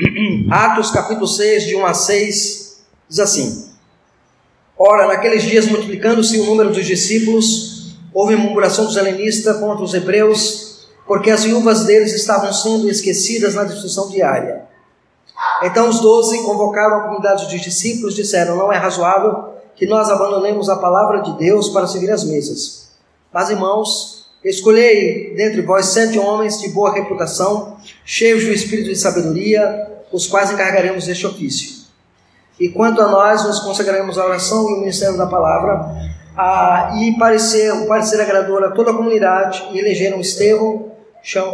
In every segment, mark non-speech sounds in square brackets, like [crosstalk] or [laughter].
[clears throat] Atos capítulo 6, de 1 a 6, diz assim: Ora, naqueles dias, multiplicando-se o número dos discípulos, houve murmuração dos helenistas contra os hebreus, porque as viúvas deles estavam sendo esquecidas na destruição diária. Então os doze convocaram a comunidade dos discípulos, disseram: Não é razoável que nós abandonemos a palavra de Deus para seguir as mesas. Mas, irmãos, escolhei dentre vós sete homens de boa reputação, cheios do espírito de sabedoria, os quais encarregaremos deste ofício. E quanto a nós, nos consagraremos à oração e ao ministério da palavra, a, e parecer, o parecer agradou a toda a comunidade, e elegeram Estevão,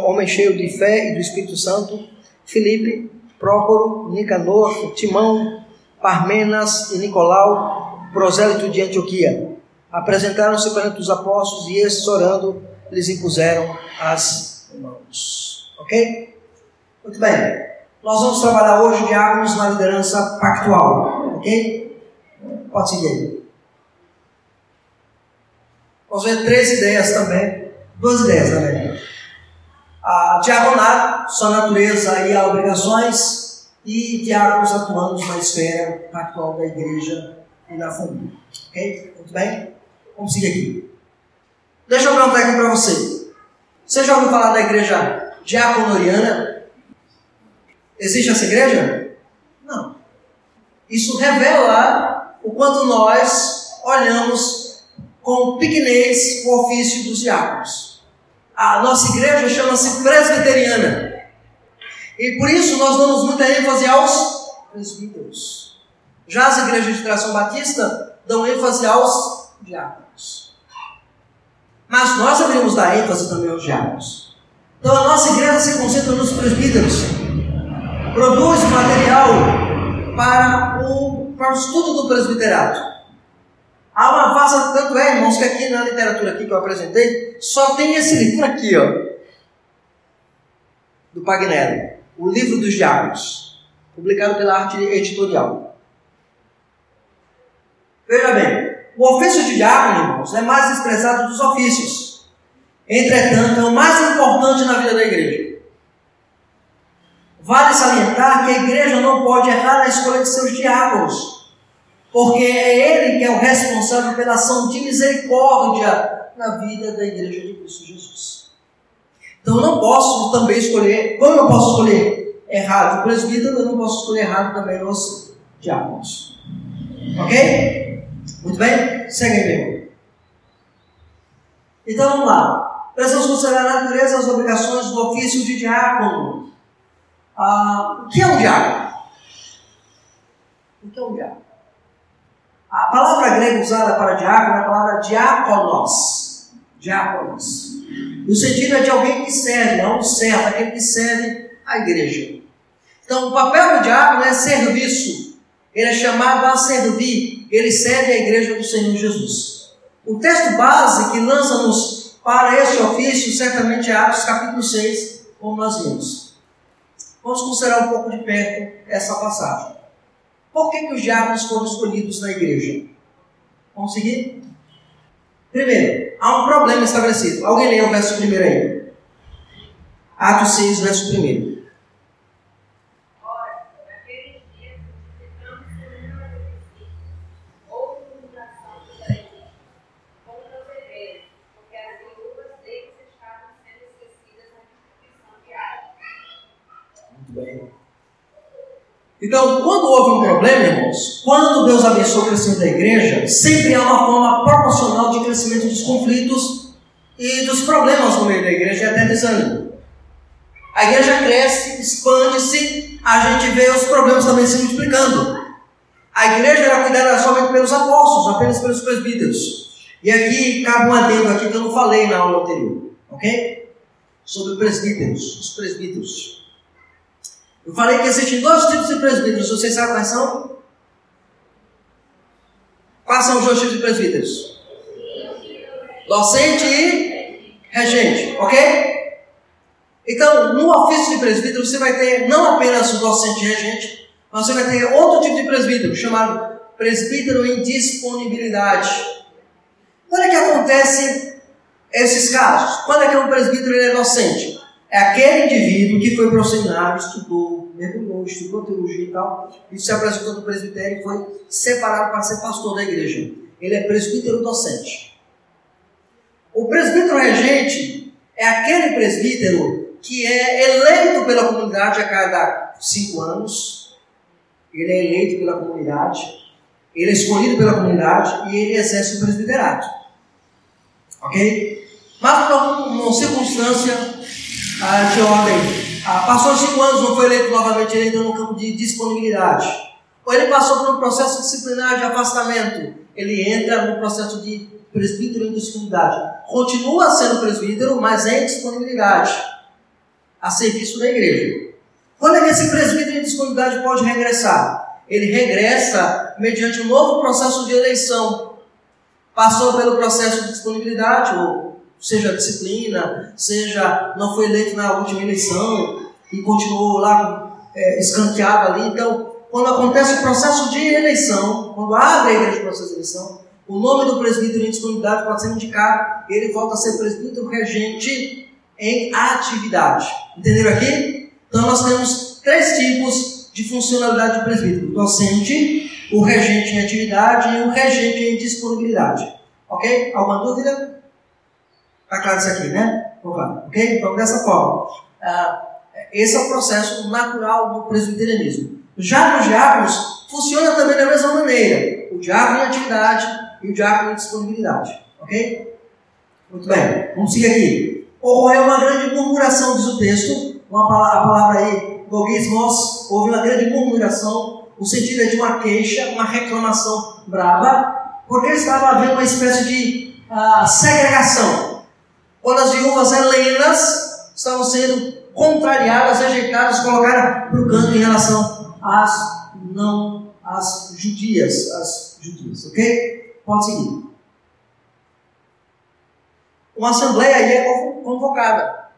homem cheio de fé e do Espírito Santo, Filipe, Prócoro, Nicanor, Timão, Parmenas e Nicolau, prosélito de Antioquia. Apresentaram-se perante os apóstolos e estes, orando, lhes impuseram as mãos. Ok? Muito bem. Nós vamos trabalhar hoje diáconos na liderança pactual. Ok? Pode seguir aí. Vamos ver três ideias também. Duas ideias também a diaconato, sua natureza e obrigações, e diáconos atuando na esfera atual da igreja e da família. Ok? Muito bem? Vamos seguir aqui. Deixa eu perguntar aqui para você. Você já ouviu falar da igreja diaconoriana? Existe essa igreja? Não. Isso revela o quanto nós olhamos com pequenez o ofício dos diáconos. A nossa igreja chama-se presbiteriana. E por isso nós damos muita ênfase aos presbíteros. Já as igrejas de tração batista dão ênfase aos diáconos. Mas nós deveríamos dar ênfase também aos diáconos. Então a nossa igreja se concentra nos presbíteros. Produz material para o, para o estudo do presbiterato. Há uma vasta, tanto é, irmãos, que aqui na literatura aqui que eu apresentei, só tem esse livro aqui, ó. Do Pagnelli. O livro dos diáconos. Publicado pela Arte Editorial. Veja bem, o ofício de diácono, irmãos, é mais expressado dos ofícios. Entretanto, é o mais importante na vida da igreja. Vale salientar que a igreja não pode errar na escolha de seus diáconos porque é Ele que é o responsável pela ação de misericórdia na vida da igreja de Cristo Jesus. Então eu não posso também escolher, como eu posso escolher errado o presbítero, eu não posso escolher errado também os diáconos. Ok? Muito bem? Segue aí. Então vamos lá. Precisamos considerar a natureza as obrigações do ofício de diácono. Ah, o que é um diácono? O que é um diácono? A palavra grega usada para diácono é a palavra diáconos. Diáconos. O sentido é de alguém que serve, não um servo, aquele que serve a igreja. Então, o papel do diácono é serviço. Ele é chamado a servir. Ele serve a igreja do Senhor Jesus. O texto base que lança-nos para este ofício certamente é Atos capítulo 6, como nós vimos. Vamos considerar um pouco de perto essa passagem. Por que, que os diáconos foram escolhidos na igreja? Vamos seguir? Primeiro, há um problema estabelecido. Alguém lê o verso primeiro aí. Atos 6, verso primeiro. Então, quando houve um problema, irmãos, quando Deus abençoa o crescimento da igreja, sempre há uma forma proporcional de crescimento dos conflitos e dos problemas no meio da igreja e até desânimo. A igreja cresce, expande-se, a gente vê os problemas também se multiplicando. A igreja era cuidada somente pelos apóstolos, apenas pelos presbíteros. E aqui cabe um adendo aqui que eu não falei na aula anterior, ok? Sobre presbíteros, os presbíteros. Eu falei que existem dois tipos de presbíteros. Vocês sabem quais são? Quais são os dois tipos de presbíteros? Docente e regente, ok? Então, no ofício de presbítero, você vai ter não apenas o docente e regente, mas você vai ter outro tipo de presbítero, chamado presbítero em disponibilidade. Quando é que acontece esses casos? Quando é que um presbítero é docente? É aquele indivíduo que foi para o seminário, estudou, mergulhou, estudou teologia e tal, e se apresentou no presbitério e foi separado para ser pastor da igreja. Ele é presbítero docente. O presbítero regente é aquele presbítero que é eleito pela comunidade a cada cinco anos. Ele é eleito pela comunidade, ele é escolhido pela comunidade e ele exerce o presbiterato. Ok? Mas por uma circunstância ah, de ordem ah, passou cinco anos, não foi eleito novamente, ele entrou no campo de disponibilidade. Ou ele passou por um processo disciplinar de afastamento, ele entra no processo de presbítero em disponibilidade. Continua sendo presbítero, mas é em disponibilidade, a serviço da igreja. Quando é que esse presbítero em disponibilidade pode regressar? Ele regressa mediante um novo processo de eleição. Passou pelo processo de disponibilidade, ou seja disciplina, seja não foi eleito na última eleição e continuou lá é, escanteado ali. Então, quando acontece o processo de eleição, quando abre a igreja o processo de eleição, o nome do presbítero em disponibilidade pode ser indicado, ele volta a ser presbítero regente em atividade. Entenderam aqui? Então nós temos três tipos de funcionalidade do presbítero: o docente, o regente em atividade e o regente em disponibilidade. Ok? Alguma dúvida? Está claro isso aqui, né? Claro. Ok? Então, dessa forma, ah, esse é o processo natural do presbiterianismo. Já nos diáconos, funciona também da mesma maneira. O diácono em atividade e o diácono em disponibilidade. Ok? Muito bem, vamos seguir aqui. Ocorreu uma grande murmuração, diz o texto, uma palavra, a palavra aí, logismos, houve uma grande murmuração, o sentido é de uma queixa, uma reclamação brava, porque estava havendo uma espécie de uh, segregação quando as viúvas helenas estavam sendo contrariadas, rejeitadas, colocadas para o canto em relação às não às judias, as judias, ok? Pode seguir. Uma assembleia aí é convocada.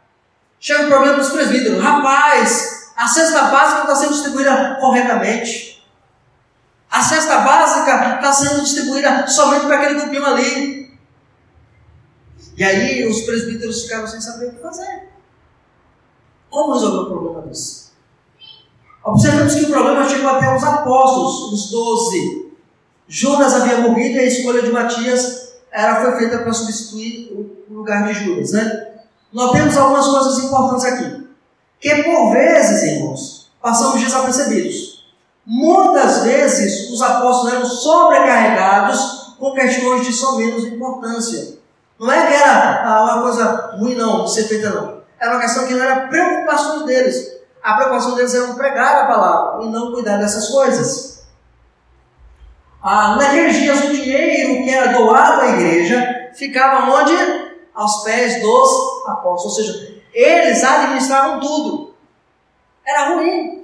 Chega o problema dos presbíteros. Rapaz, a cesta básica está sendo distribuída corretamente. A cesta básica está sendo distribuída somente para aquele grupinho ali. E aí os presbíteros ficaram sem saber o que fazer. Como resolver o problema desse? Observamos que o problema chegou até os apóstolos, os doze. Judas havia morrido e a escolha de Matias era, foi feita para substituir o lugar de Judas. Né? Notemos algumas coisas importantes aqui. Que por vezes, irmãos, passamos desapercebidos. Muitas vezes os apóstolos eram sobrecarregados com questões de só menos importância. Não é que era ah, uma coisa ruim, não, de ser feita, não. Era uma questão que não era preocupação deles. A preocupação deles era pregar a palavra e não cuidar dessas coisas. Ah, naqueles dias, o dinheiro que era doado à igreja ficava onde? Aos pés dos apóstolos. Ou seja, eles administravam tudo. Era ruim.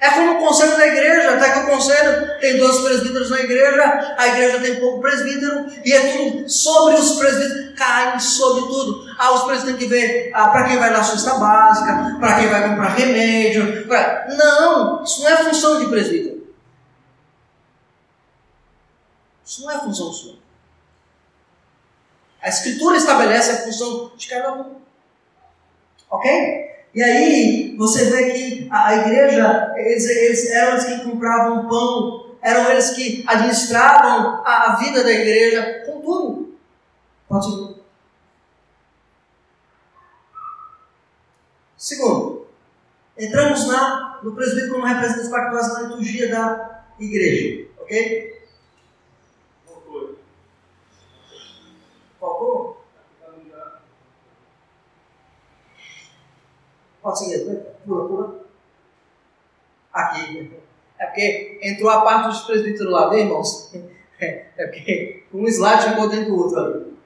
É como o conselho da igreja, até que o conselho tem dois presbíteros na igreja, a igreja tem pouco presbítero, e é tudo sobre os presbíteros, cai sobre tudo. Ah, os presbíteros têm que ver ah, para quem vai na cesta básica, para quem vai comprar remédio. Pra... Não, isso não é função de presbítero. Isso não é função sua. A Escritura estabelece a função de cada um. Ok? E aí você vê que a, a igreja, eles, eles, eram eles que compravam pão, eram eles que administravam a, a vida da igreja, com tudo. Ir. Segundo, entramos na, no presbítero como representante pactuais na liturgia da igreja. Ok? Pode seguir, pula, pula. Aqui. É porque entrou a parte dos presbíteros lá, viu, irmãos? É, [laughs] é porque um slide ficou dentro do outro ali.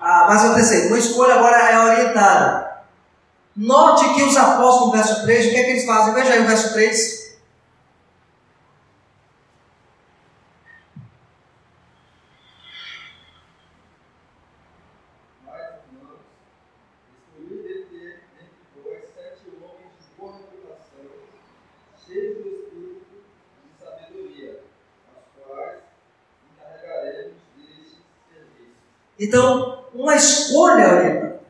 Ah, mas o terceiro, uma escolha agora é orientada. Note que os apóstolos no verso 3, o que é que eles fazem? Veja aí o verso 3. Então, uma escolha orientada.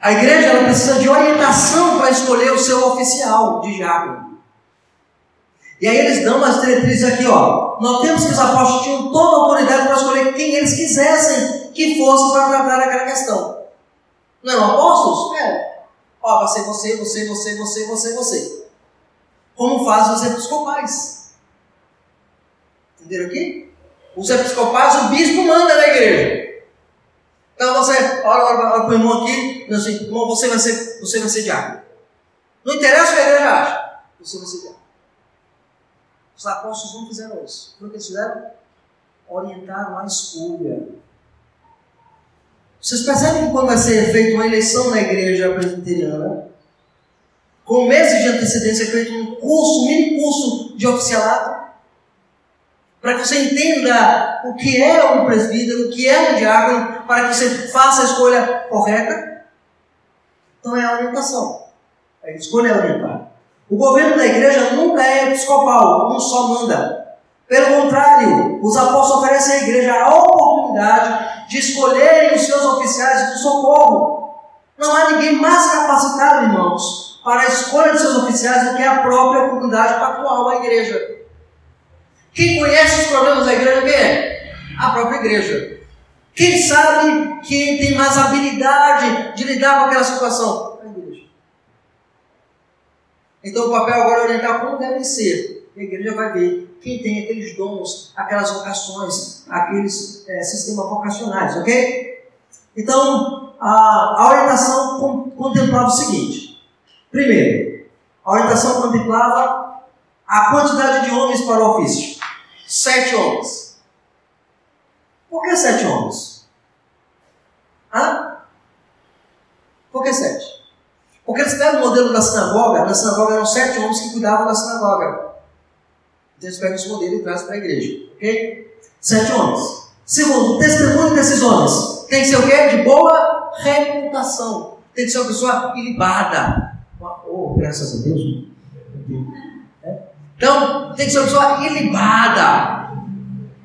A igreja ela precisa de orientação para escolher o seu oficial de diácono. E aí eles dão umas diretrizes aqui, ó. Notemos que os apóstolos tinham toda a autoridade para escolher quem eles quisessem que fosse para tratar aquela questão. Não eram apóstolos? É. Ó, vai ser você, você, você, você, você, você. Como fazem os episcopais. Entenderam aqui? Os episcopais, o bispo manda na igreja. Então você, olha, para o irmão aqui, diz assim, irmão, você vai ser, você vai ser diácono. Não interessa o que a igreja acha, você vai ser diácono. Os apóstolos não fizeram isso. O que eles fizeram? Orientaram a escolha. Vocês percebem quando vai ser feita uma eleição na igreja presbiteriana, com meses de antecedência é feito um curso, um mini curso de oficialato, para que você entenda o que é um presbítero, o que é um diácono, para que você faça a escolha correta. Então é a orientação. A escolha é orientar. O governo da igreja nunca é episcopal, um só manda. Pelo contrário, os apóstolos oferecem à igreja a oportunidade de escolherem os seus oficiais do socorro. Não há ninguém mais capacitado, irmãos, para a escolha de seus oficiais do que a própria comunidade pactual da igreja. Quem conhece os problemas da igreja, quem é? A própria igreja. Quem sabe quem tem mais habilidade de lidar com aquela situação? Então o papel agora é orientar como deve ser. A igreja vai ver quem tem aqueles dons, aquelas vocações, aqueles é, sistemas vocacionais, ok? Então, a, a orientação contemplava o seguinte: primeiro, a orientação contemplava a quantidade de homens para o ofício. Sete homens. Por que sete homens? Hã? Por que sete? Porque eles pegam o modelo da sinagoga, na sinagoga eram sete homens que cuidavam da sinagoga. Então eles pegam esse modelo e trazem para a igreja. Ok? Sete homens. Segundo, o testemunho desses homens tem que ser o quê? De boa reputação. Tem que ser uma pessoa ilibada. Oh, graças a Deus. Então, tem que ser uma pessoa ilibada.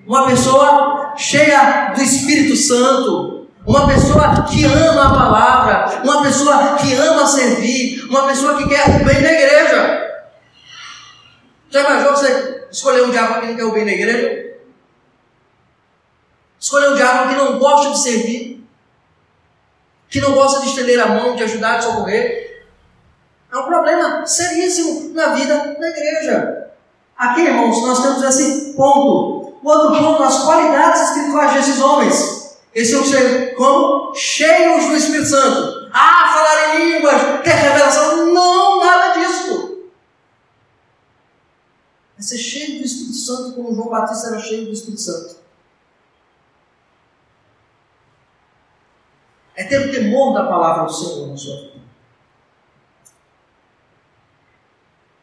Uma pessoa cheia do Espírito Santo uma pessoa que ama a palavra, uma pessoa que ama servir, uma pessoa que quer o bem da igreja. Já imaginou você escolher um diabo que não quer o bem da igreja? Escolher um diabo que não gosta de servir, que não gosta de estender a mão, de ajudar, de socorrer. É um problema seríssimo na vida da igreja. Aqui, irmãos, nós temos esse ponto. O outro ponto, as qualidades espirituais desses homens. Eles são cheios, como? Cheios do Espírito Santo. Ah, falar em línguas, ter revelação. Não, nada disso. É ser cheio do Espírito Santo como João Batista era cheio do Espírito Santo. É ter o temor da palavra do Senhor na sua vida.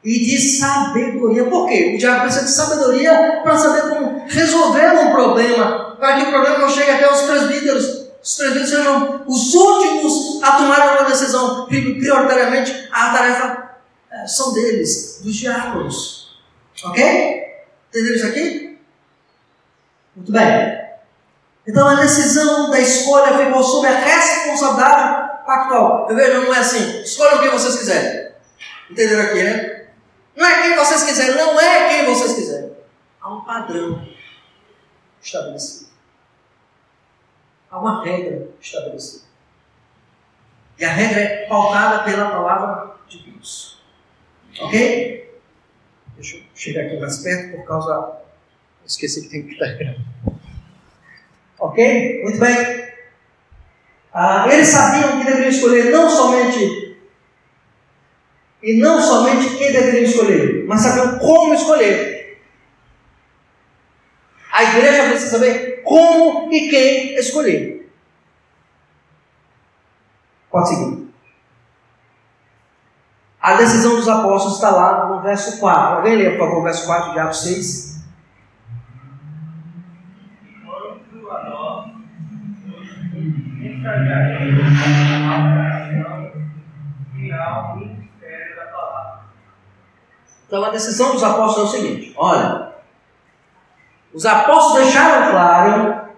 E de sabedoria. Por quê? O diabo precisa de sabedoria para saber como resolver um problema para que o problema não chegue até os presbíteros. Os presbíteros sejam os últimos a tomar uma decisão. Prioritariamente, a tarefa é, são deles, dos diáconos. Ok? Entenderam isso aqui? Muito bem. Então a decisão da escolha ficou sob a responsabilidade pactual. Eu vejo, não é assim, escolham quem vocês quiserem. Entenderam aqui, né? Não é quem vocês quiserem, não é quem vocês quiserem. Há um padrão estabelecido. Há uma regra estabelecida. E a regra é pautada pela palavra de Deus. Ok? Deixa eu chegar aqui mais perto por causa. Esqueci que tem que estar gravando. Ok? Muito bem. Ah, eles sabiam que deveriam escolher não somente e não somente quem deveriam escolher, mas sabiam como escolher. A igreja precisa saber como e quem escolher. Pode seguir. A decisão dos apóstolos está lá no verso 4. Alguém lê, por favor, o verso 4 de Atos 6. Quanto a nós, Então a decisão dos apóstolos é o seguinte: olha, os apóstolos deixaram claro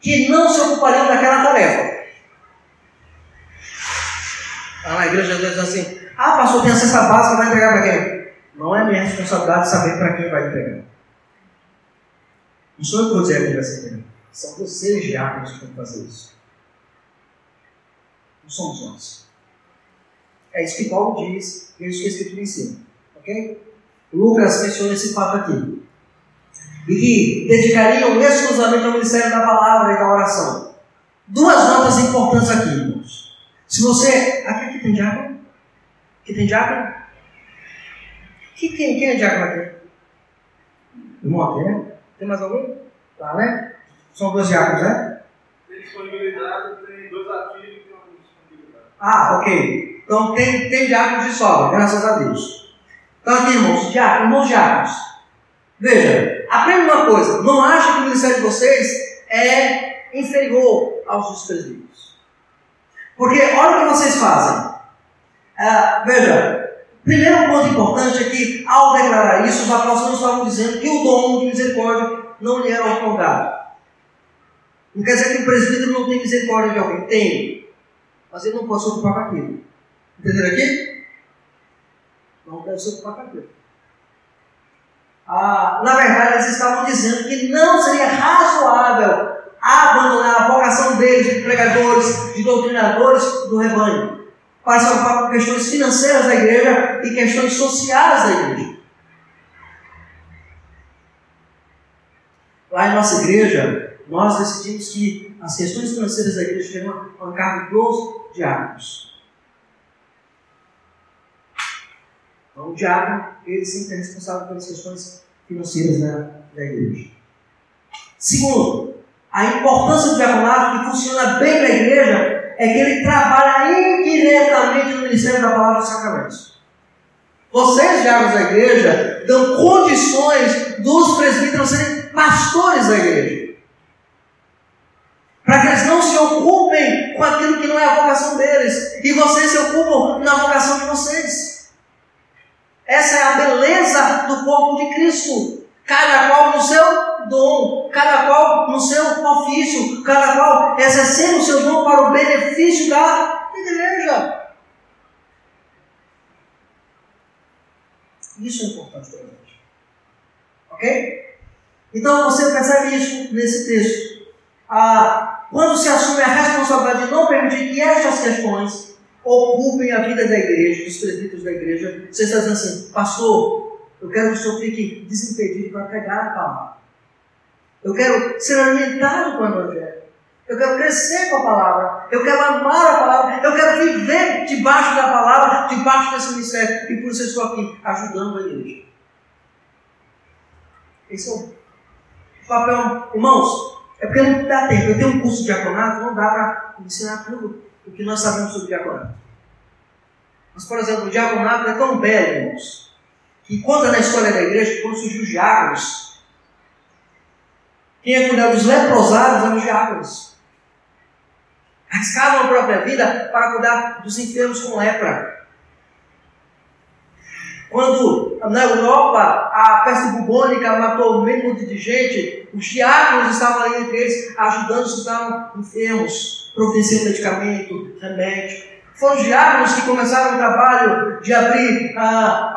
que não se ocupariam daquela tarefa. Lá na igreja, às vezes, assim: ah, pastor, tem a cesta básica, vai entregar para quem? Não é minha responsabilidade saber para quem vai entregar. Não sou eu que vou dizer quem vai ser entregado. São vocês, diáconos, que que fazer isso. Não somos nós. É isso que Paulo diz, é isso que a Escritura ensina. Ok? Lucas menciona esse fato aqui. E que dedicariam exclusivamente ao ministério da palavra e da oração. Duas notas importantes aqui, irmãos. Se você. Aqui, aqui tem diácono? Aqui tem diácono? Que, quem, quem é diácono aqui? Irmão aqui, né? Tem mais algum? Tá, né? São dois diáconos, né? Tem disponibilidade, tem dois ativos e tem uma disponibilidade. Ah, ok. Então tem, tem diáconos de sobra, graças a Deus. Então aqui, irmãos, diáconos, irmãos diáconos. Veja, aprenda uma coisa. Não ache que o ministério de vocês é inferior aos dos presbíteros. Porque olha o que vocês fazem. Ah, veja, primeiro ponto importante é que ao declarar isso, os apóstolos estavam dizendo que o dom de misericórdia não lhe era otorgado. Não quer dizer que o presbítero não tem misericórdia de alguém. Tem. Mas ele não pode se ocupar com aquilo. Entenderam aqui? Não deve se ocupar com. Ah, na verdade, eles estavam dizendo que não seria razoável abandonar a vocação deles de pregadores, de doutrinadores do rebanho, para se ocupar com questões financeiras da igreja e questões sociais da igreja. Lá em nossa igreja, nós decidimos que as questões financeiras da igreja teriam uma cargo dos diáconos. Então, o diácono, ele sempre é responsável pelas questões financeiras da, da igreja. Segundo, a importância do diaconato que funciona bem na igreja é que ele trabalha indiretamente no ministério da palavra dos sacramentos. Vocês, diáconos da igreja, dão condições dos presbíteros serem pastores da igreja. Para que eles não se ocupem com aquilo que não é a vocação deles. E vocês se ocupam na vocação de vocês. Essa é a beleza do corpo de Cristo. Cada qual no seu dom, cada qual no seu ofício, cada qual exercendo o seu dom para o benefício da igreja. Isso é importante para. Ok? Então você percebe isso nesse texto. Ah, quando se assume a responsabilidade de não permitir que estas questões ocupem a vida da igreja, dos presbíteros da igreja, você está dizendo assim, pastor, eu quero que o senhor fique desimpedido para pregar a palavra. Eu quero ser alimentado com o Evangelho. Eu quero crescer com a palavra. Eu quero amar a palavra. Eu quero viver debaixo da palavra, debaixo desse ministério. E por isso eu estou aqui ajudando a igreja. Esse é o papel. Irmãos, é porque não dá tempo. Eu tenho um curso de diaconato, não dá para ensinar tudo o que nós sabemos sobre diaconato. Mas, por exemplo, o diaconato é tão belo, irmãos, que conta na história da igreja que quando surgiu os diáconos, quem ia cuidar dos leprosados eram os diáconos. Arriscavam a própria vida para cuidar dos enfermos com lepra. Quando na Europa a peste bubônica matou meio mundo de gente, os diáconos estavam ali entre eles, ajudando os que estavam enfermos, providenciando medicamento, remédio. Foram os diáconos que começaram o trabalho de abrir ah,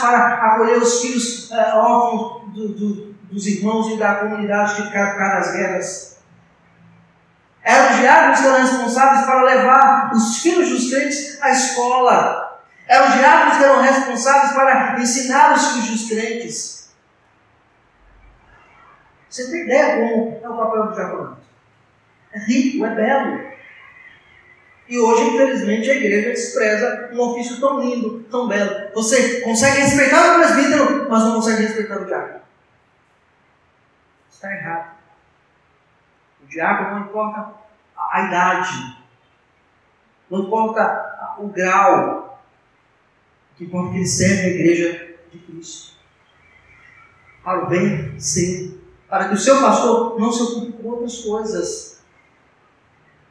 para acolher os filhos ah, órfãos do, do, dos irmãos e da comunidade que ficaram por guerras. Eram os diáconos que eram responsáveis para levar os filhos dos crentes à escola. Eram os diáconos que eram responsáveis para ensinar os filhos crentes. Você tem ideia como é o papel do diaconato? É rico, é belo. E hoje, infelizmente, a igreja despreza um ofício tão lindo, tão belo. Você consegue respeitar o presbítero, mas não consegue respeitar o diácono. Está errado. O diácono não importa a idade, não importa o grau, que ele serve a igreja de Cristo. Para o bem ser, para que o seu pastor não se ocupe com outras coisas,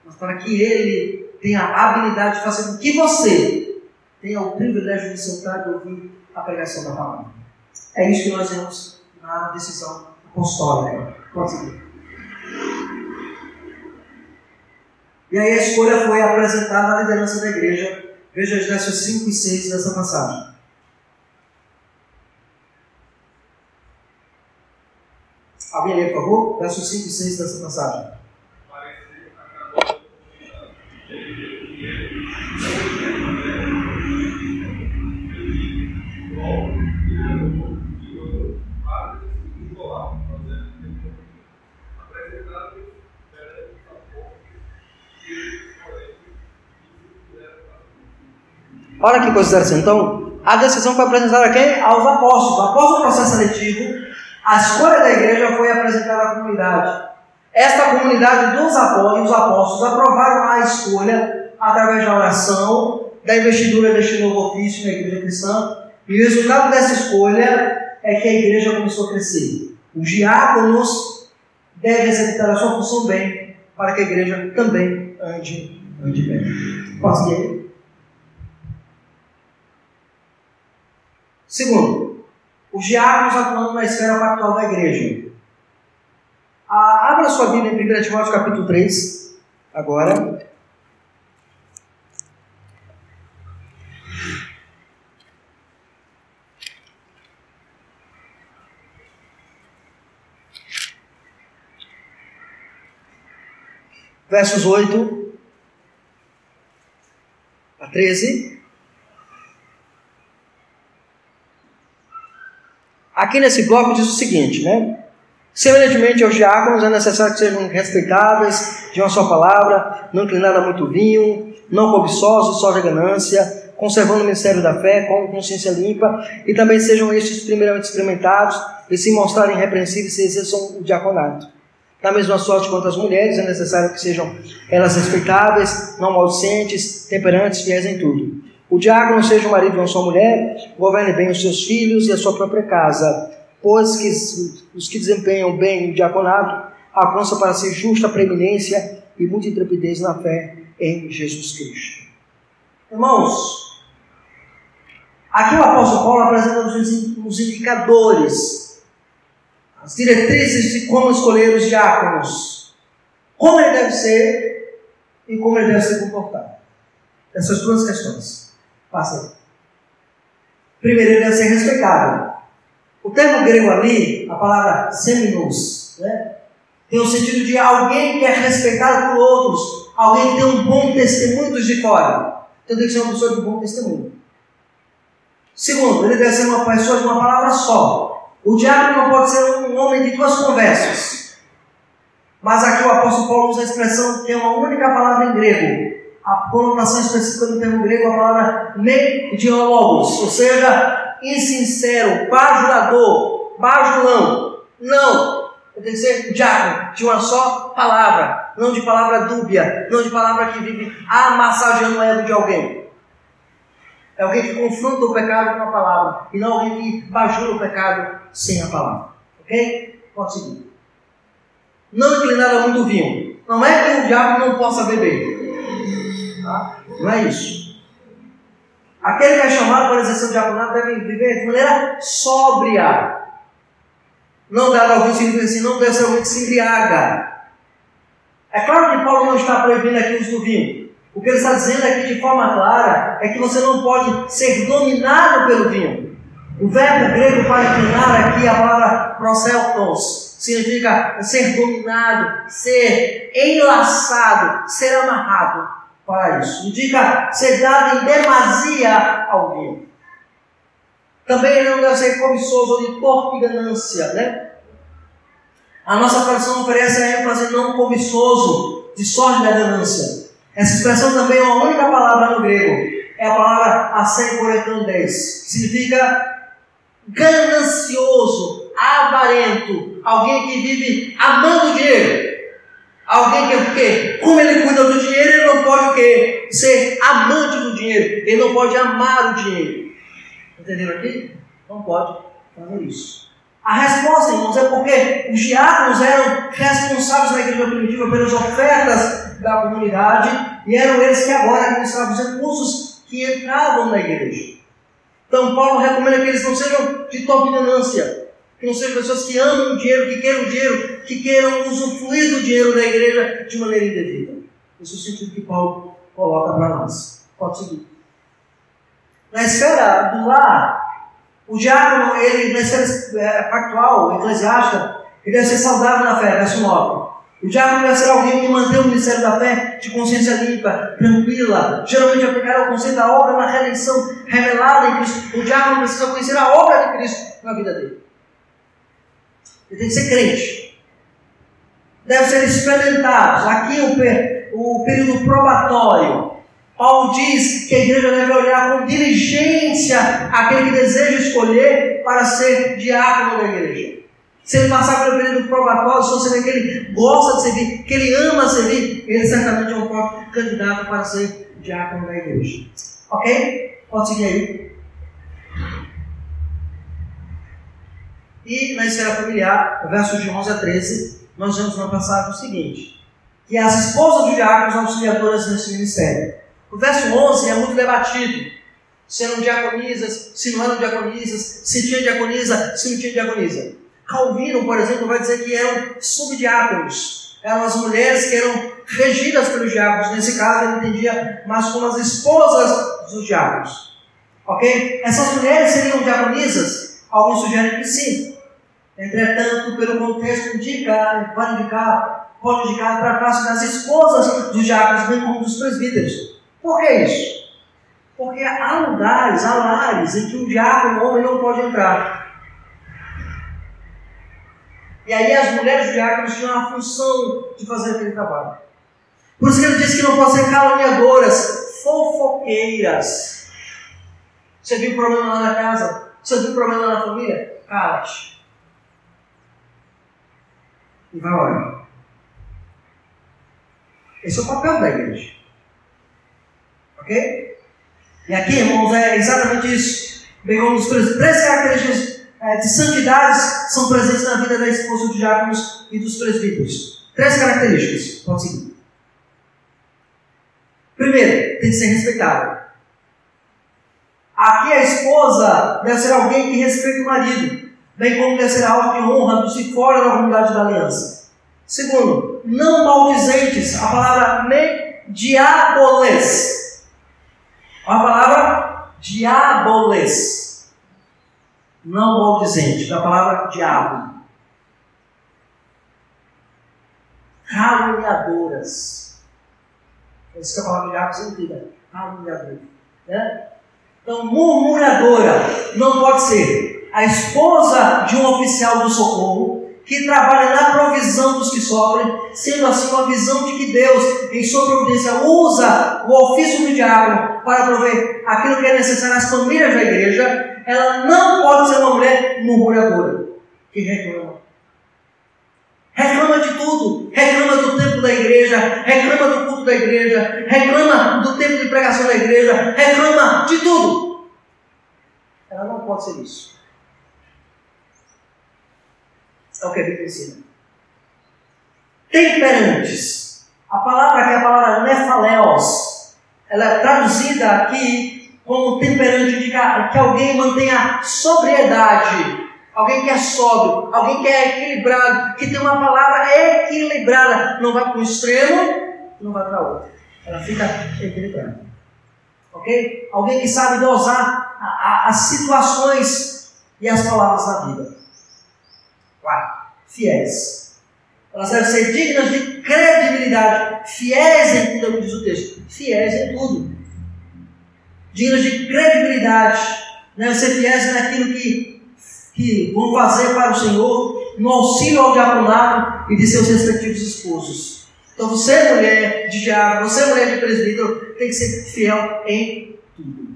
mas para que ele tenha a habilidade de fazer com que você tenha o privilégio de sentar e ouvir a pregação da palavra. É isso que nós vemos na decisão apostólica. Pode seguir. E aí a escolha foi apresentada à liderança da igreja Veja os versos 5 e 6 dessa passagem. Alguém lê, por favor? Versos 5 e 6 dessa passagem. Olha que coisa interessante. Então, a decisão foi apresentada a quem? Aos apóstolos. Após o processo seletivo, a escolha da igreja foi apresentada à comunidade. Esta comunidade dos apóstolos, os apóstolos aprovaram a escolha através da oração, da investidura deste novo ofício na igreja cristã. E o resultado dessa escolha é que a igreja começou a crescer. Os diáconos devem executar a sua função bem, para que a igreja também ande, ande bem. Posso ir? Segundo, os diáconos atuando na esfera pactual da igreja. Ah, abra sua Bíblia em 1 Timóteo capítulo 3, agora. Versos 8 a 13. Aqui nesse bloco diz o seguinte, né? Semelhantemente aos diáconos, é necessário que sejam respeitáveis de uma só palavra, não inclinados a muito vinho, não cobiçosos só de ganância, conservando o ministério da fé com consciência limpa, e também sejam estes primeiramente experimentados, e se mostrarem irrepreensíveis se exerçam o diaconato. Da mesma sorte quanto as mulheres, é necessário que sejam elas respeitáveis, não maldicentes, temperantes, fiéis em tudo. O diácono seja o marido de uma mulher, governe bem os seus filhos e a sua própria casa, pois que os que desempenham bem o diaconato alcançam para si justa preeminência e muita intrepidez na fé em Jesus Cristo. Irmãos, aqui o apóstolo Paulo apresenta os indicadores, as diretrizes de como escolher os diáconos, como ele deve ser e como ele deve se comportar. Essas duas questões. Passa. Primeiro, ele deve ser respeitado. O termo grego ali, a palavra seminos, né, tem o sentido de alguém que é respeitado por outros, alguém que tem um bom testemunho dos de fora. Então tem que ser uma pessoa de bom testemunho. Segundo, ele deve ser uma pessoa de uma palavra só. O diabo não pode ser um homem de duas conversas. Mas aqui o apóstolo Paulo usa a expressão que é uma única palavra em grego, a conotação específica do termo grego, a palavra mediologos, ou seja, insincero, bajulador, bajulão. Não! Tem que ser diácono, de uma só palavra, não de palavra dúbia, não de palavra que vive amassageando o ego de alguém. É alguém que confronta o pecado com a palavra, e não alguém que bajula o pecado sem a palavra. Ok? Pode seguir. Não inclinado a muito vinho. Não é que o diabo não possa beber. Tá? Não é isso. Aquele que é chamado para exercer o diaconato deve viver de maneira sóbria. Não dado algum sentido assim, não deve ser alguém que se embriaga. É claro que Paulo não está proibindo aqui o do vinho. O que ele está dizendo aqui de forma clara é que você não pode ser dominado pelo vinho. O verbo grego para inclinar aqui a palavra proseltos significa ser dominado, ser enlaçado, ser amarrado para isso. Ser dado em demasia ao vinho. Também não deve ser cobiçoso ou de torpe ganância, né? A nossa tradução oferece a ênfase não cobiçoso, de sorte da ganância. Essa expressão também é uma única palavra no grego. É a palavra asencoretandez, que significa ganancioso, avarento, alguém que vive amando dinheiro. Alguém que o quê? Como ele cuida do dinheiro, ele não pode o quê? Ser amante do dinheiro. Ele não pode amar o dinheiro. Entenderam aqui? Não pode fazer isso. A resposta, irmãos, é porque os diáconos eram responsáveis na igreja primitiva pelas ofertas da comunidade e eram eles que agora administravam os recursos que entravam na igreja. Então, Paulo recomenda que eles não sejam de top ganância, que não sejam pessoas que amam o dinheiro, que queiram o dinheiro, que queiram usufruir do dinheiro da igreja de maneira indevida. Esse é o sentido que Paulo coloca para nós. Pode seguir. Na esfera do lar, o diácono, ele, na esfera é, pactual, eclesiástica, ele deve ser saudável na fé, verso 9. O diácono deve ser alguém que mantém o ministério da fé de consciência limpa, tranquila, geralmente aplicar o conceito da obra na redenção revelada em Cristo. O diácono precisa conhecer a obra de Cristo na vida dele. Ele tem que ser crente. Deve ser experimentado. Aqui o, o período probatório. Paulo diz que a igreja deve olhar com diligência aquele que deseja escolher para ser diácono da igreja. Se ele passar pelo período probatório, se você vê que ele gosta de servir, que ele ama servir, ele certamente é um forte candidato para ser diácono da igreja. Ok? Pode seguir aí. E na esfera familiar, versos de 11 a 13, nós vemos uma passagem seguinte: que as esposas dos diáconos são auxiliadoras nesse ministério. O verso 11 é muito debatido. Se eram diaconisas, se não eram diaconisas, se tinha diaconisa, se não tinha diaconisa. Calvino, por exemplo, vai dizer que eram subdiáconos. Eram as mulheres que eram regidas pelos diáconos. Nesse caso, ele entendia mais como as esposas dos diáconos. Ok? Essas mulheres seriam diaconisas? Alguns sugerem que sim. Entretanto, pelo contexto indica, pode indicar, pode indicar para a classe das esposas dos diáconos, bem como dos presbíteros. Por que isso? Porque há lugares, há lares em que o diácono, o homem, não pode entrar. E aí as mulheres diáconos tinham a função de fazer aquele trabalho. Por isso que ele disse que não pode ser caluniadoras, fofoqueiras. Você viu problema lá na casa? Você viu problema lá na família? Cala-te e vai orar. Esse é o papel da igreja. Ok? E aqui, irmãos, é exatamente isso. Bem como os três características é, de santidade são presentes na vida da esposa dos diáconos e dos presbíteros. Três características. Pode seguir. Primeiro, tem que ser respeitável. Aqui a esposa deve ser alguém que respeita o marido bem como deve ser alvo de honra do se fora da comunidade da aliança. Segundo, não maldizentes, a palavra diaboles. A palavra diaboles. Não maldizente, da palavra diabo. Caluniadoras. É isso que a palavra diabo significa. Caluniadora. Né? Então, murmuradora não pode ser a esposa de um oficial do socorro, que trabalha na provisão dos que sofrem, sendo assim uma visão de que Deus, em sua providência, usa o ofício do diabo para prover aquilo que é necessário às famílias da igreja, ela não pode ser uma mulher murmuradora, que reclama. Reclama de tudo, reclama do tempo da igreja, reclama do culto da igreja, reclama do tempo de pregação da igreja, reclama de tudo. Ela não pode ser isso. É o que a Bíblia ensina. Temperantes. A palavra aqui é a palavra nefaleos. Ela é traduzida aqui como temperante, indica que alguém mantenha sobriedade. Alguém que é sóbrio, alguém que é equilibrado, que tem uma palavra equilibrada. Não vai para um extremo, não vai para outro. Ela fica equilibrada. Ok? Alguém que sabe dosar as situações e as palavras da vida. Fiéis. Elas devem ser dignas de credibilidade. Fiéis em tudo, como diz o texto. Fiéis em tudo. Dignas de credibilidade. Devem ser fiéis naquilo que, que vão fazer para o Senhor, no auxílio ao diaconato e de seus respectivos esposos. Então você, mulher de diabo, você, mulher de presbítero, tem que ser fiel em tudo.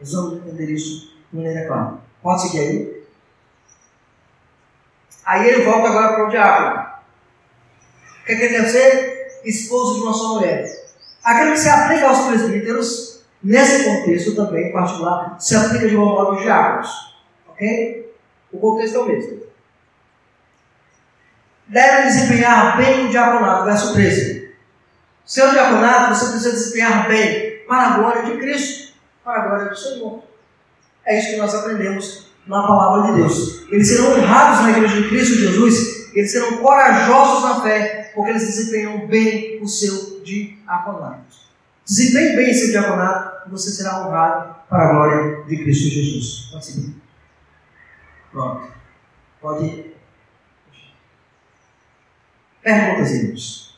Nós vamos entender isso de maneira clara. Pode seguir aí. Aí ele volta agora para o diácono. O que, é que ele deve ser? Esposo de uma só mulher. Aquilo que se aplica aos presbíteros, nesse contexto também, em particular, se aplica de uma modo aos diáconos. Ok? O contexto é o mesmo. Deve desempenhar bem o diaconato, verso 13. Seu diaconato você precisa desempenhar bem para a glória de Cristo, para a glória do Senhor. É isso que nós aprendemos na palavra de Deus. Eles serão honrados na igreja de Cristo Jesus, eles serão corajosos na fé, porque eles desempenham bem o seu diaconato. Desempenhe bem esse diaconato e você será honrado para a glória de Cristo Jesus. Pode seguir. Pronto. Pode. Perguntas, irmãos.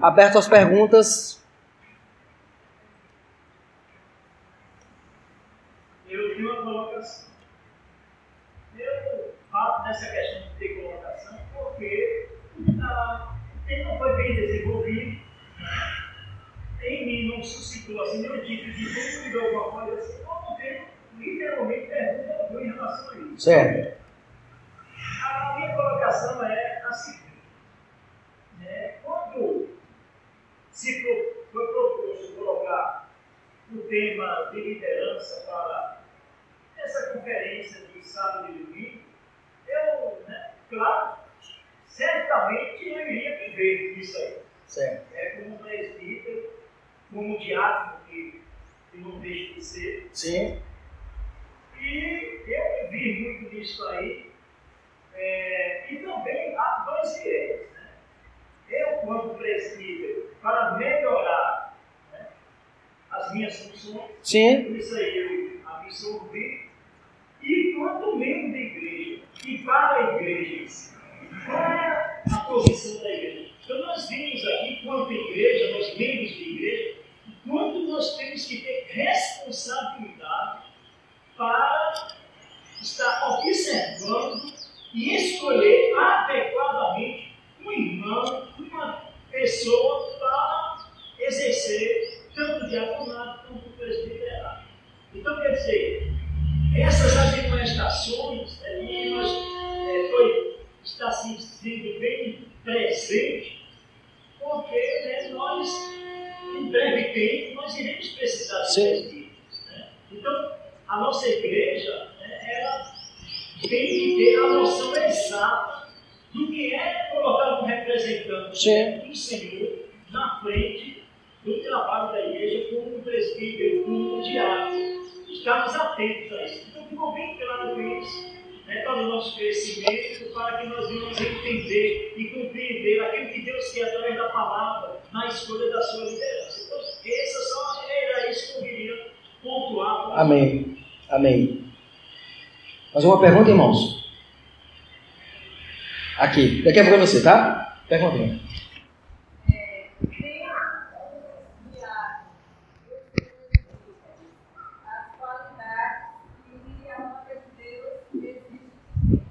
Aberto as perguntas. Deus quer através da palavra na escolha da sua liderança. Então, essa só era isso que eu queria pontuar. Amém. Amém. Mais uma pergunta, irmãos? Aqui. Daqui a pouco é você, tá? Pergunta. irmão. as qualidades que a obra de Deus exige.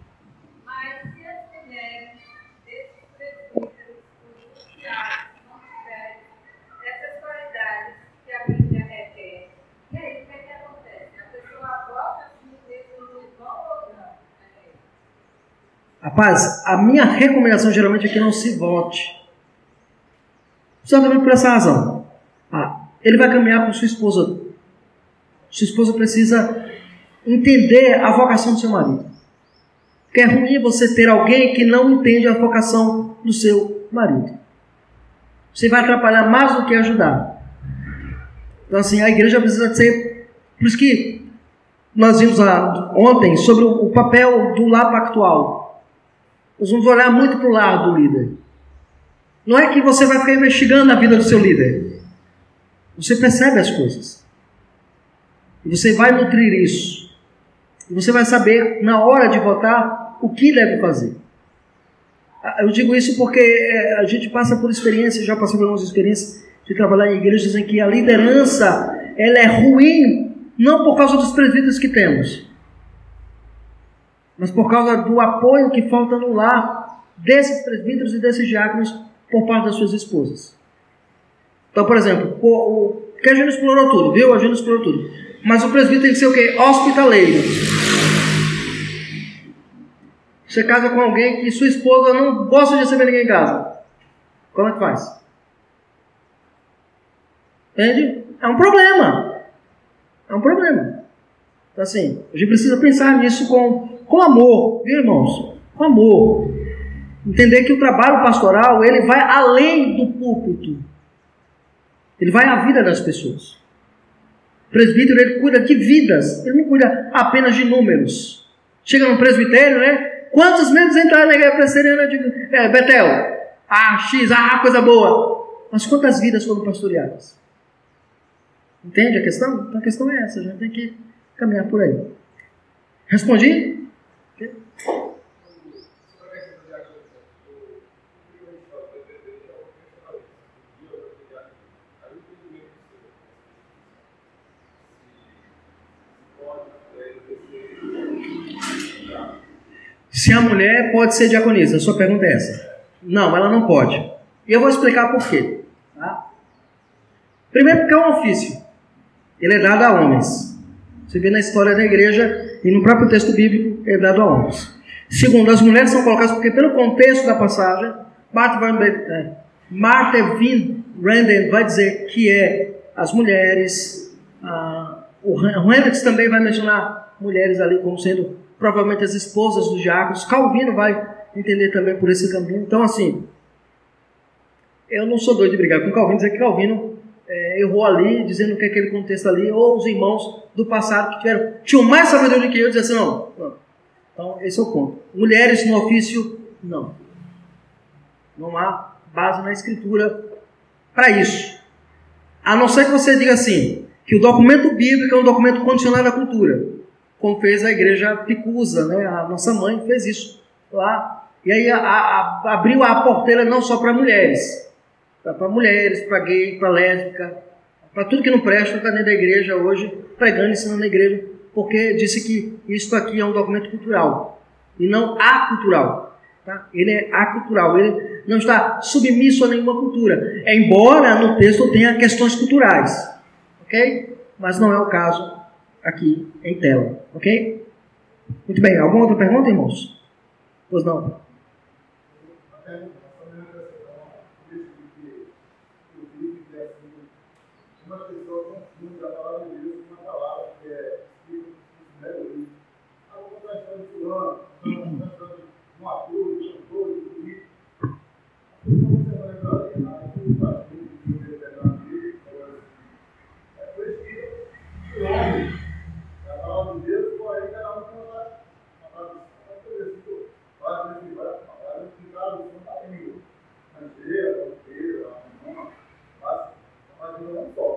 Mas se as mulheres desses presbíteros, os diáconos, não tiverem essas qualidades que a Bíblia requer, e aí o que, é que acontece? A pessoa volta assim mesmo no irmão ou não? É. Rapaz, a minha recomendação geralmente é que não se vote. Exatamente por essa razão. Ah, ele vai caminhar com sua esposa. Sua esposa precisa entender a vocação do seu marido. Porque é ruim você ter alguém que não entende a vocação do seu marido. Você vai atrapalhar mais do que ajudar. Então, assim, a igreja precisa ser. Por isso que nós vimos ontem sobre o o papel do lar pactual. Nós vamos olhar muito para o lado do líder. Não é que você vai ficar investigando a vida do seu líder. Você percebe as coisas. E você vai nutrir isso. E você vai saber, na hora de votar, o que deve fazer. Ah, Eu digo isso porque eh, a gente passa por experiências, já passei por algumas experiências de trabalhar em igrejas em que a liderança ela é ruim, não por causa dos presbíteros que temos, mas por causa do apoio que falta no lar desses presbíteros e desses diáconos por parte das suas esposas. Então, por exemplo, o, o, que a gente explorou tudo, viu? A gente explorou tudo. Mas o presbítero tem que ser o quê? Hospitaleiro. Você casa com alguém que sua esposa não gosta de receber ninguém em casa. Como é que faz? Entende? É um problema. É um problema. Então, assim, a gente precisa pensar nisso com, com amor, viu, irmãos? Com amor. Entender que o trabalho pastoral, ele vai além do púlpito. Ele vai à vida das pessoas. O presbítero, ele cuida de vidas. Ele não cuida apenas de números. Chega no presbitério, né? Quantos membros entraram na igreja presbiteriana de é, Betel? Ah, X, ah, coisa boa. Mas quantas vidas foram pastoreadas? Entende a questão? Então a questão é essa, a gente tem que caminhar por aí. Respondi? Se a mulher pode ser diaconisa, a sua pergunta é essa. Não, ela não pode. E eu vou explicar por quê. Tá? Primeiro, porque é um ofício. Ele é dado a homens. Você vê na história da igreja e no próprio texto bíblico, é dado a homens. Segundo, as mulheres são colocadas porque, pelo contexto da passagem, Martha Van, Van Randen vai dizer que é as mulheres. Ah, o Hendricks também vai mencionar mulheres ali como sendo provavelmente as esposas dos diáconos. Calvino vai entender também por esse caminho. Então, assim, eu não sou doido de brigar com Calvino, dizer que Calvino é, errou ali, dizendo que aquele contexto ali, ou os irmãos do passado que tiveram, tinham mais sabedoria que eu, dizer assim, não, não. Então, esse é o ponto. Mulheres no ofício, não. Não há base na escritura para isso. A não ser que você diga assim, que o documento bíblico é um documento condicionado à cultura, como fez a igreja Picusa, né? a nossa mãe fez isso lá. E aí a, a, abriu a porteira não só para mulheres, para mulheres, para gay, para lésbica, para tudo que não presta, está dentro da igreja hoje, pregando, ensinando na igreja, porque disse que isso aqui é um documento cultural e não acultural. Tá? Ele é acultural, ele não está submisso a nenhuma cultura, embora no texto tenha questões culturais, ok? Mas não é o caso aqui em tela, ok? Muito bem, alguma outra pergunta, irmãos? Pois não. uma pessoas confundem a palavra de Deus com uma palavra que é escrita no primeiro livro. Ah, vou contar a história de fulano, vou contar a história de um ator, de um cantor, de um político. A pessoa você vai para ali, na culpa, de Deus, de Deus, é por isso que o homem, a palavra de Deus, porém, cada um tem uma palavra. Uma coisa vários vestibulares, vários vestibulares, não está língua. Estrangeira, brasileira, alemã, mas não só.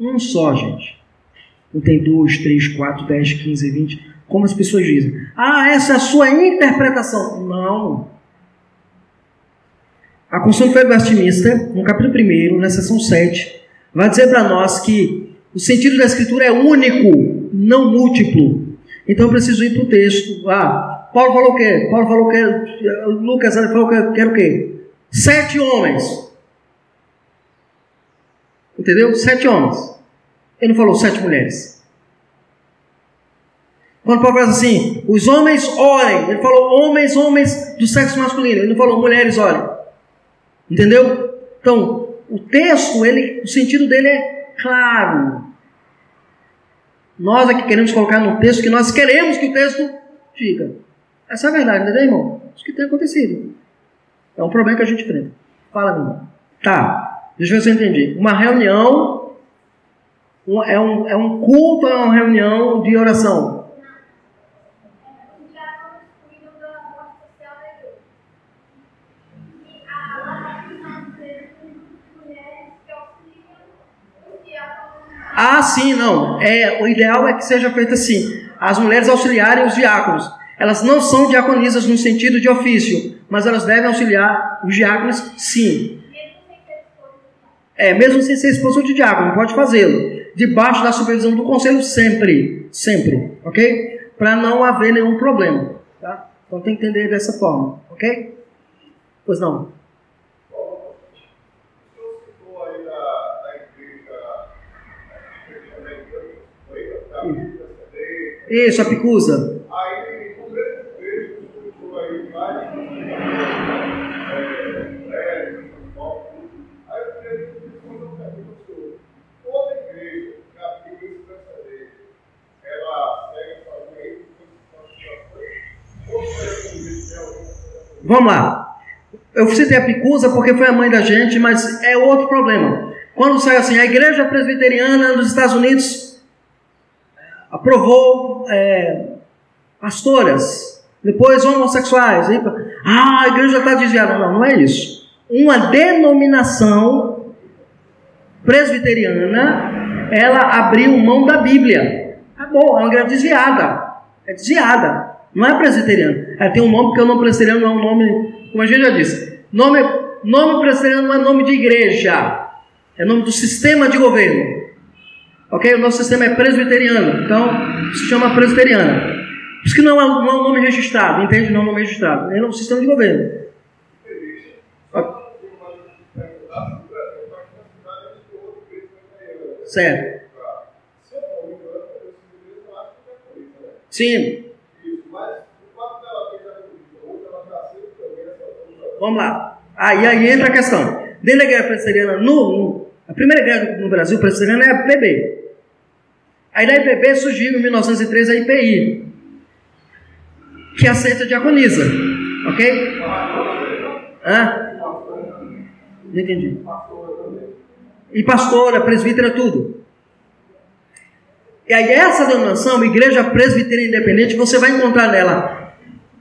Um só, gente. Não tem dois, três, quatro, dez, quinze, vinte. Como as pessoas dizem. Ah, essa é a sua interpretação. Não. A Constituição de Westminster, no capítulo 1, na seção 7, vai dizer para nós que o sentido da Escritura é único, não múltiplo. Então eu preciso ir para o texto. Ah, Paulo falou o quê? Paulo falou que Lucas falou que quer o quê? Sete homens. Entendeu? Sete homens. Ele não falou sete mulheres. Quando Paulo fala assim, os homens orem, ele falou homens, homens do sexo masculino. Ele não falou mulheres orem. Entendeu? Então, o texto, ele, o sentido dele é claro. Nós aqui queremos colocar no texto que nós queremos que o texto diga. Essa é a verdade, entendeu, irmão? Isso que tem acontecido. É um problema que a gente enfrenta. Fala, irmão. Tá, deixa eu ver se eu entendi. Uma reunião um, é, um, é um culto, é uma reunião de oração. Ah, sim, não. É, o ideal é que seja feito assim. As mulheres auxiliarem os diáconos. Elas não são diaconisas no sentido de ofício, mas elas devem auxiliar os diáconos, sim. É, mesmo sem ser esposo de diácono, pode fazê-lo. Debaixo da supervisão do conselho, sempre. Sempre, ok? Para não haver nenhum problema. Tá? Então tem que entender dessa forma, ok? Pois não. Isso, a picusa. Aí, vamos lá. Eu citei a Picusa porque foi a mãe da gente, mas é outro problema. Quando sai assim, a igreja presbiteriana dos Estados Unidos aprovou é, pastoras, depois homossexuais. Aí, ah, a igreja está desviada. Não, não é isso. Uma denominação presbiteriana, ela abriu mão da Bíblia. Bom, é uma igreja desviada. É desviada. Não é presbiteriana. Ela tem um nome porque o nome presbiteriano não é um nome, como a gente já disse. Nome, nome presbiteriano não é nome de igreja. É nome do sistema de governo. Ok? O nosso sistema é presbiteriano. Então, se chama presbiteriana. Por isso que não é, não é um nome registrado, entende? Não é um nome registrado. É um sistema de governo. Certo. Sim. Vamos lá. Aí, aí entra a questão. Dentro da guerra presbiteriana, no, no a primeira igreja no Brasil presbiteriana é a IPB. Aí da IPB surgiu em 1903 a IPI, que aceita a diaconisa. Ok? Hã? Não entendi. E pastora, presbítera, tudo. E aí essa denominação, igreja presbiteriana independente, você vai encontrar nela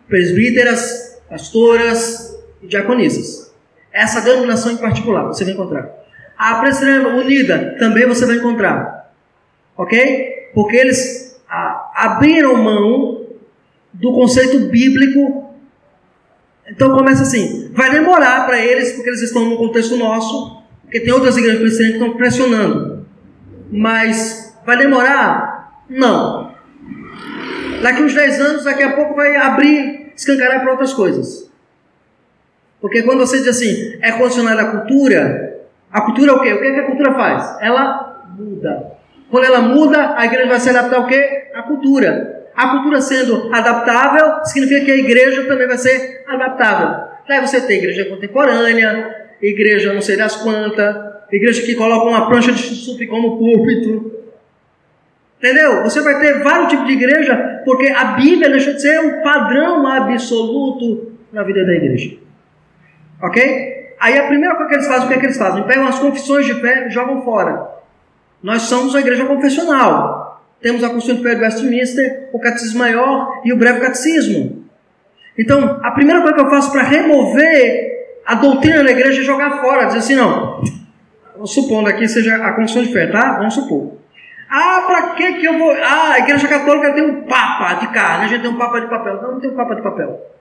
presbíteras, pastoras e diaconisas. Essa denominação em particular, você vai encontrar. A Presbiteriana Unida também você vai encontrar. Ok? Porque eles a, abriram mão do conceito bíblico. Então começa assim: vai demorar para eles, porque eles estão no contexto nosso, porque tem outras igrejas presbiterianas que estão pressionando. Mas vai demorar? Não. Daqui uns 10 anos, daqui a pouco vai abrir, escancarar para outras coisas. Porque quando você diz assim, é condicionado à cultura, a cultura é o quê? O que, é que a cultura faz? Ela muda. Quando ela muda, a igreja vai se adaptar ao quê? À cultura. A cultura sendo adaptável, significa que a igreja também vai ser adaptável. Daí você tem igreja contemporânea, igreja não sei das quantas, igreja que coloca uma prancha de sup como púlpito. Entendeu? Você vai ter vários tipos de igreja, porque a Bíblia deixa de ser um padrão absoluto na vida da igreja. Ok? Aí a primeira coisa que eles fazem, o que é que eles fazem? Pegam as confissões de fé e jogam fora. Nós somos a igreja confessional. Temos a Constituição de Fé de Westminster, o Catecismo Maior e o Breve Catecismo. Então, a primeira coisa que eu faço para remover a doutrina da igreja é jogar fora, dizer assim, não, supondo aqui seja a Constituição de Fé, tá? Vamos supor. Ah, para que que eu vou... Ah, a igreja católica tem um papa de carne, a gente tem um papa de papel. Não, não tem um papa de papel.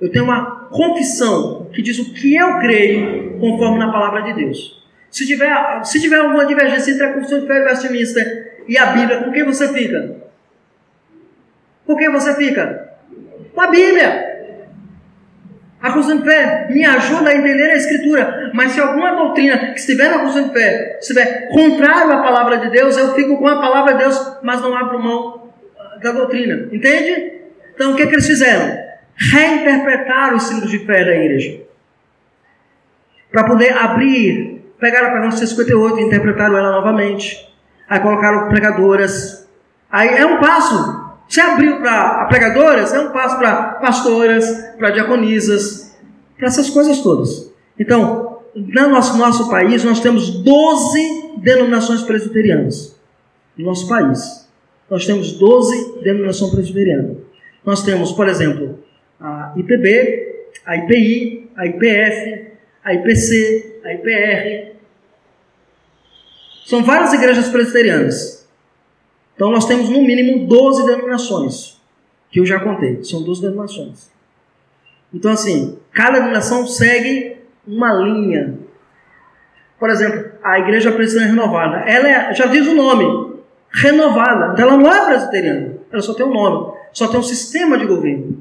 Eu tenho uma confissão que diz o que eu creio conforme na palavra de Deus. Se tiver, se tiver alguma divergência entre a confissão de fé Westminster e a Bíblia, com quem você fica? Com quem você fica? Com a Bíblia. A confissão de fé me ajuda a entender a Escritura. Mas se alguma doutrina que estiver na confissão de fé estiver contrário à palavra de Deus, eu fico com a palavra de Deus, mas não abro mão da doutrina. Entende? Então o que, é que eles fizeram? Reinterpretar os símbolos de fé da igreja. Para poder abrir, pegaram a pergunta 58 e interpretaram ela novamente. Aí colocaram pregadoras. Aí é um passo. Se abriu para pregadoras, é um passo para pastoras, para diaconisas, para essas coisas todas. Então, no nosso, nosso país, nós temos 12 denominações presbiterianas. No nosso país. Nós temos 12 denominações presbiterianas. Nós temos, por exemplo, a IPB, a IPI, a IPF, a IPC, a IPR. São várias igrejas presbiterianas. Então nós temos no mínimo 12 denominações, que eu já contei, são 12 denominações. Então assim, cada denominação segue uma linha. Por exemplo, a igreja presbiteriana renovada, ela é, já diz o nome, renovada. Então ela não é presbiteriana, ela só tem um nome, só tem um sistema de governo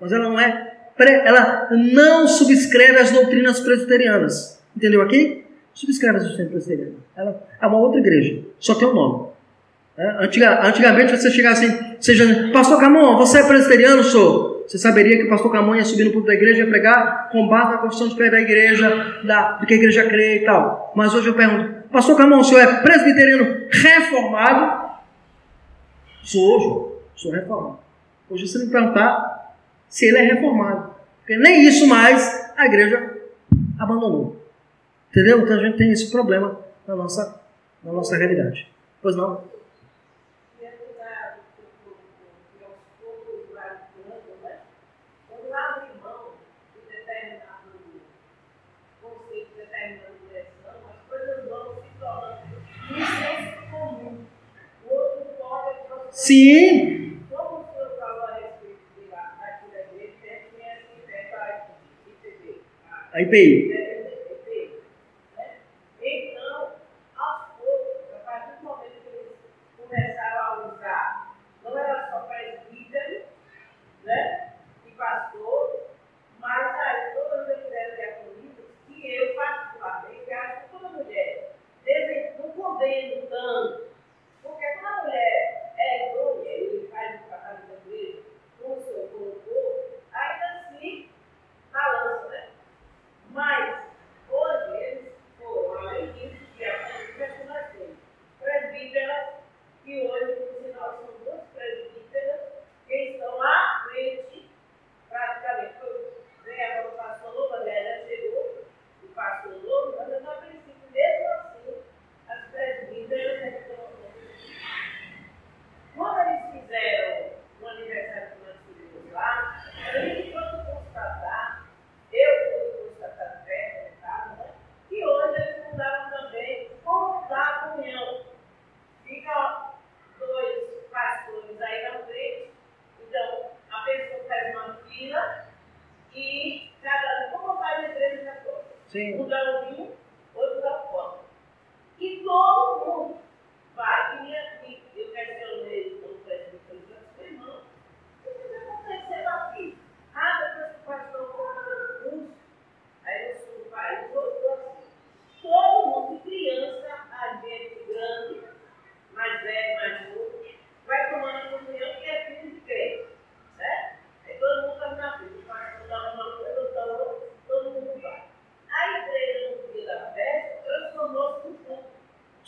mas ela não é ela não subscreve as doutrinas presbiterianas. Entendeu aqui? Subscreve as doutrinas presbiterianas. Ela é uma outra igreja, só tem um nome. É, antiga, antigamente você chegasse assim, seja, Pastor Camon, você é presbiteriano, sou. Você saberia que o pastor Camon ia subir no púlpito da igreja e pregar com base na confissão de fé da igreja, da, do que a igreja crê e tal. Mas hoje eu pergunto, Pastor Camon, o senhor é presbiteriano reformado? Sou hoje, sou reformado. Hoje você me perguntar, se ele é reformado. Porque nem isso mais a igreja abandonou. Entendeu? Então a gente tem esse problema na nossa, na nossa realidade. Pois não? Sim, Aí IPI.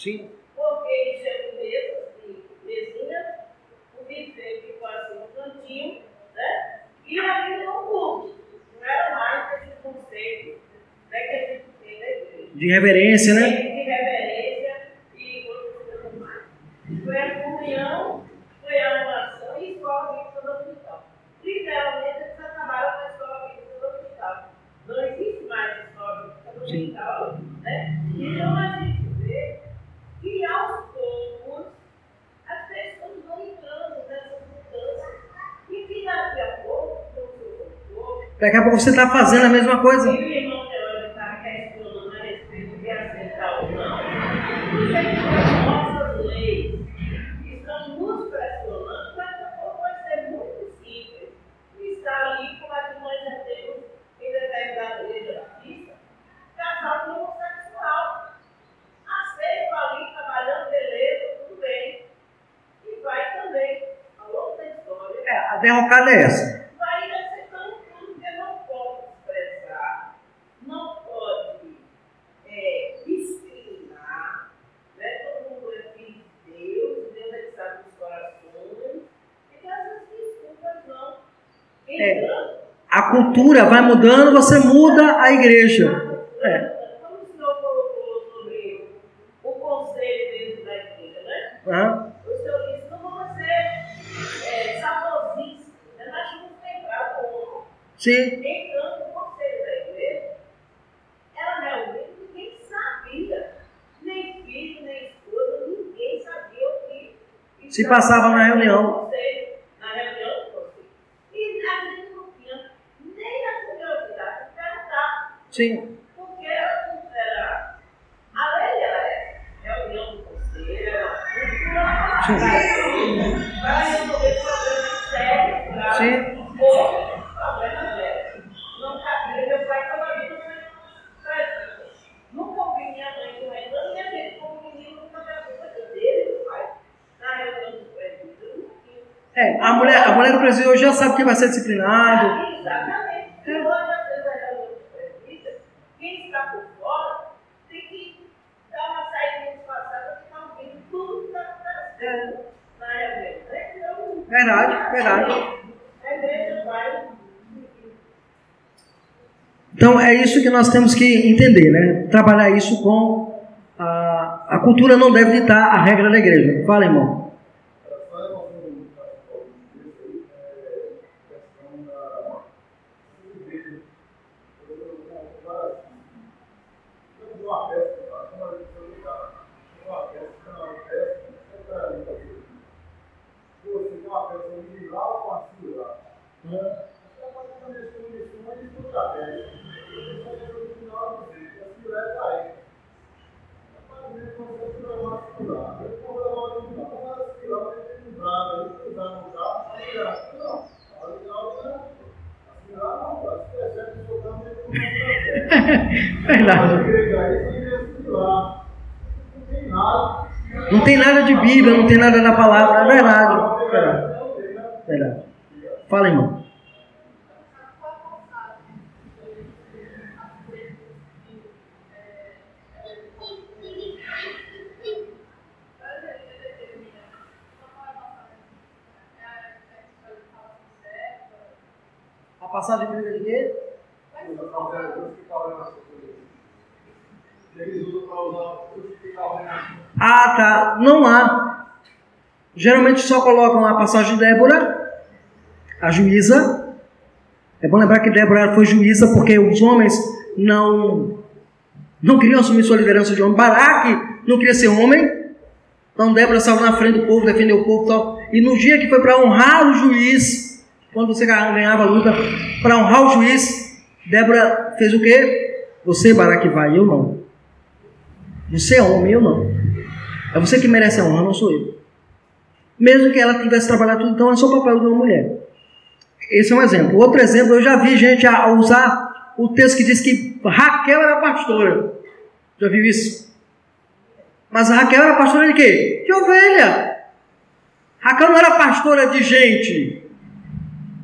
Sim. Porque enxergo é mesmo, assim, mesinha, o viver que quase um cantinho, né? E ainda não curte. Não era mais esse conceito né, que a gente tem na igreja. De reverência, né? você está fazendo a mesma coisa. É. A cultura vai mudando, você muda a igreja. É. Como o senhor colocou sobre o conselho dentro da igreja, né? O senhor disse, ser. É, né? Sim. Conselho da igreja, realmente ninguém sabia, nem filho, nem ninguém sabia o que... Se passava na reunião. vai ser disciplinado. É, exatamente. Quem está por fora tem que dar uma saída de passada e ficar ouvindo tudo que está acontecendo na área né? então, Verdade, é verdade. É então é isso que nós temos que entender, né? Trabalhar isso com a, a cultura não deve ditar a regra da igreja. Fala, irmão. Verdade. Não tem nada de Bíblia, não tem nada na palavra, é verdade. Verdade. verdade. Fala, irmão. A passagem bíblica de quê? Ah, tá. Não há. Geralmente só colocam a passagem de Débora, a juíza. É bom lembrar que Débora foi juíza porque os homens não não queriam assumir sua liderança de homem. Baraque não queria ser homem. Então Débora saiu na frente do povo, defendeu o povo e tal. E no dia que foi para honrar o juiz, quando você ganhava a luta, para honrar o juiz, Débora fez o quê? Você, Baraque, vai, eu não. Você é homem, eu não. É você que merece a honra, não sou eu. Mesmo que ela tivesse trabalhado tudo, então é só o papel de uma mulher. Esse é um exemplo. Outro exemplo, eu já vi gente a usar o texto que diz que Raquel era pastora. Já viu isso? Mas Raquel era pastora de quê? De ovelha. Raquel não era pastora de gente.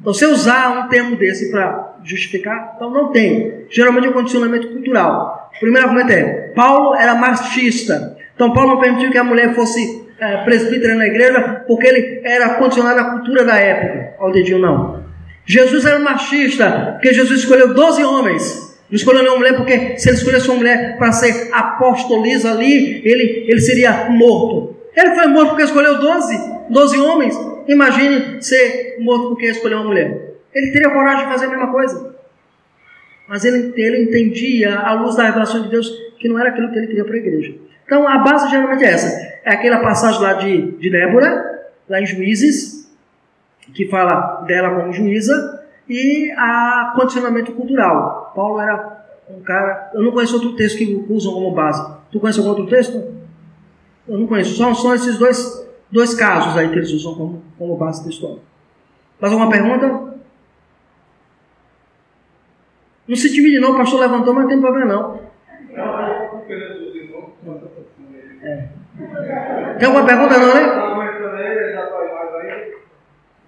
Então, você usar um termo desse para justificar, então não tem. Geralmente é um condicionamento cultural. O primeiro argumento é: Paulo era machista. Então, Paulo não permitiu que a mulher fosse é, presbítera na igreja, porque ele era condicionado à cultura da época. Ao dedinho, não. Jesus era machista, porque Jesus escolheu 12 homens. Não escolheu nenhuma mulher, porque se ele escolhesse uma mulher para ser apostoliza ali, ele, ele seria morto. Ele foi morto porque escolheu 12, 12 homens. Imagine ser morto porque escolheu uma mulher. Ele teria coragem de fazer a mesma coisa. Mas ele, ele entendia, à luz da revelação de Deus, que não era aquilo que ele queria para a igreja. Então a base geralmente é essa. É aquela passagem lá de, de Débora, lá em Juízes, que fala dela como juíza, e a condicionamento cultural. Paulo era um cara. Eu não conheço outro texto que usam como base. Tu conhece algum outro texto? Eu não conheço. São, são esses dois dois casos aí que eles usam como, como base textual. Mais alguma pergunta? Não se divide não, o pastor levantou, mas não tem problema não. É. Tem alguma pergunta não, né?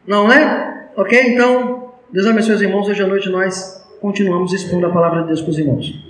Não, né? Ok, então, Deus abençoe os irmãos. Hoje à noite nós continuamos expondo a palavra de Deus para os irmãos.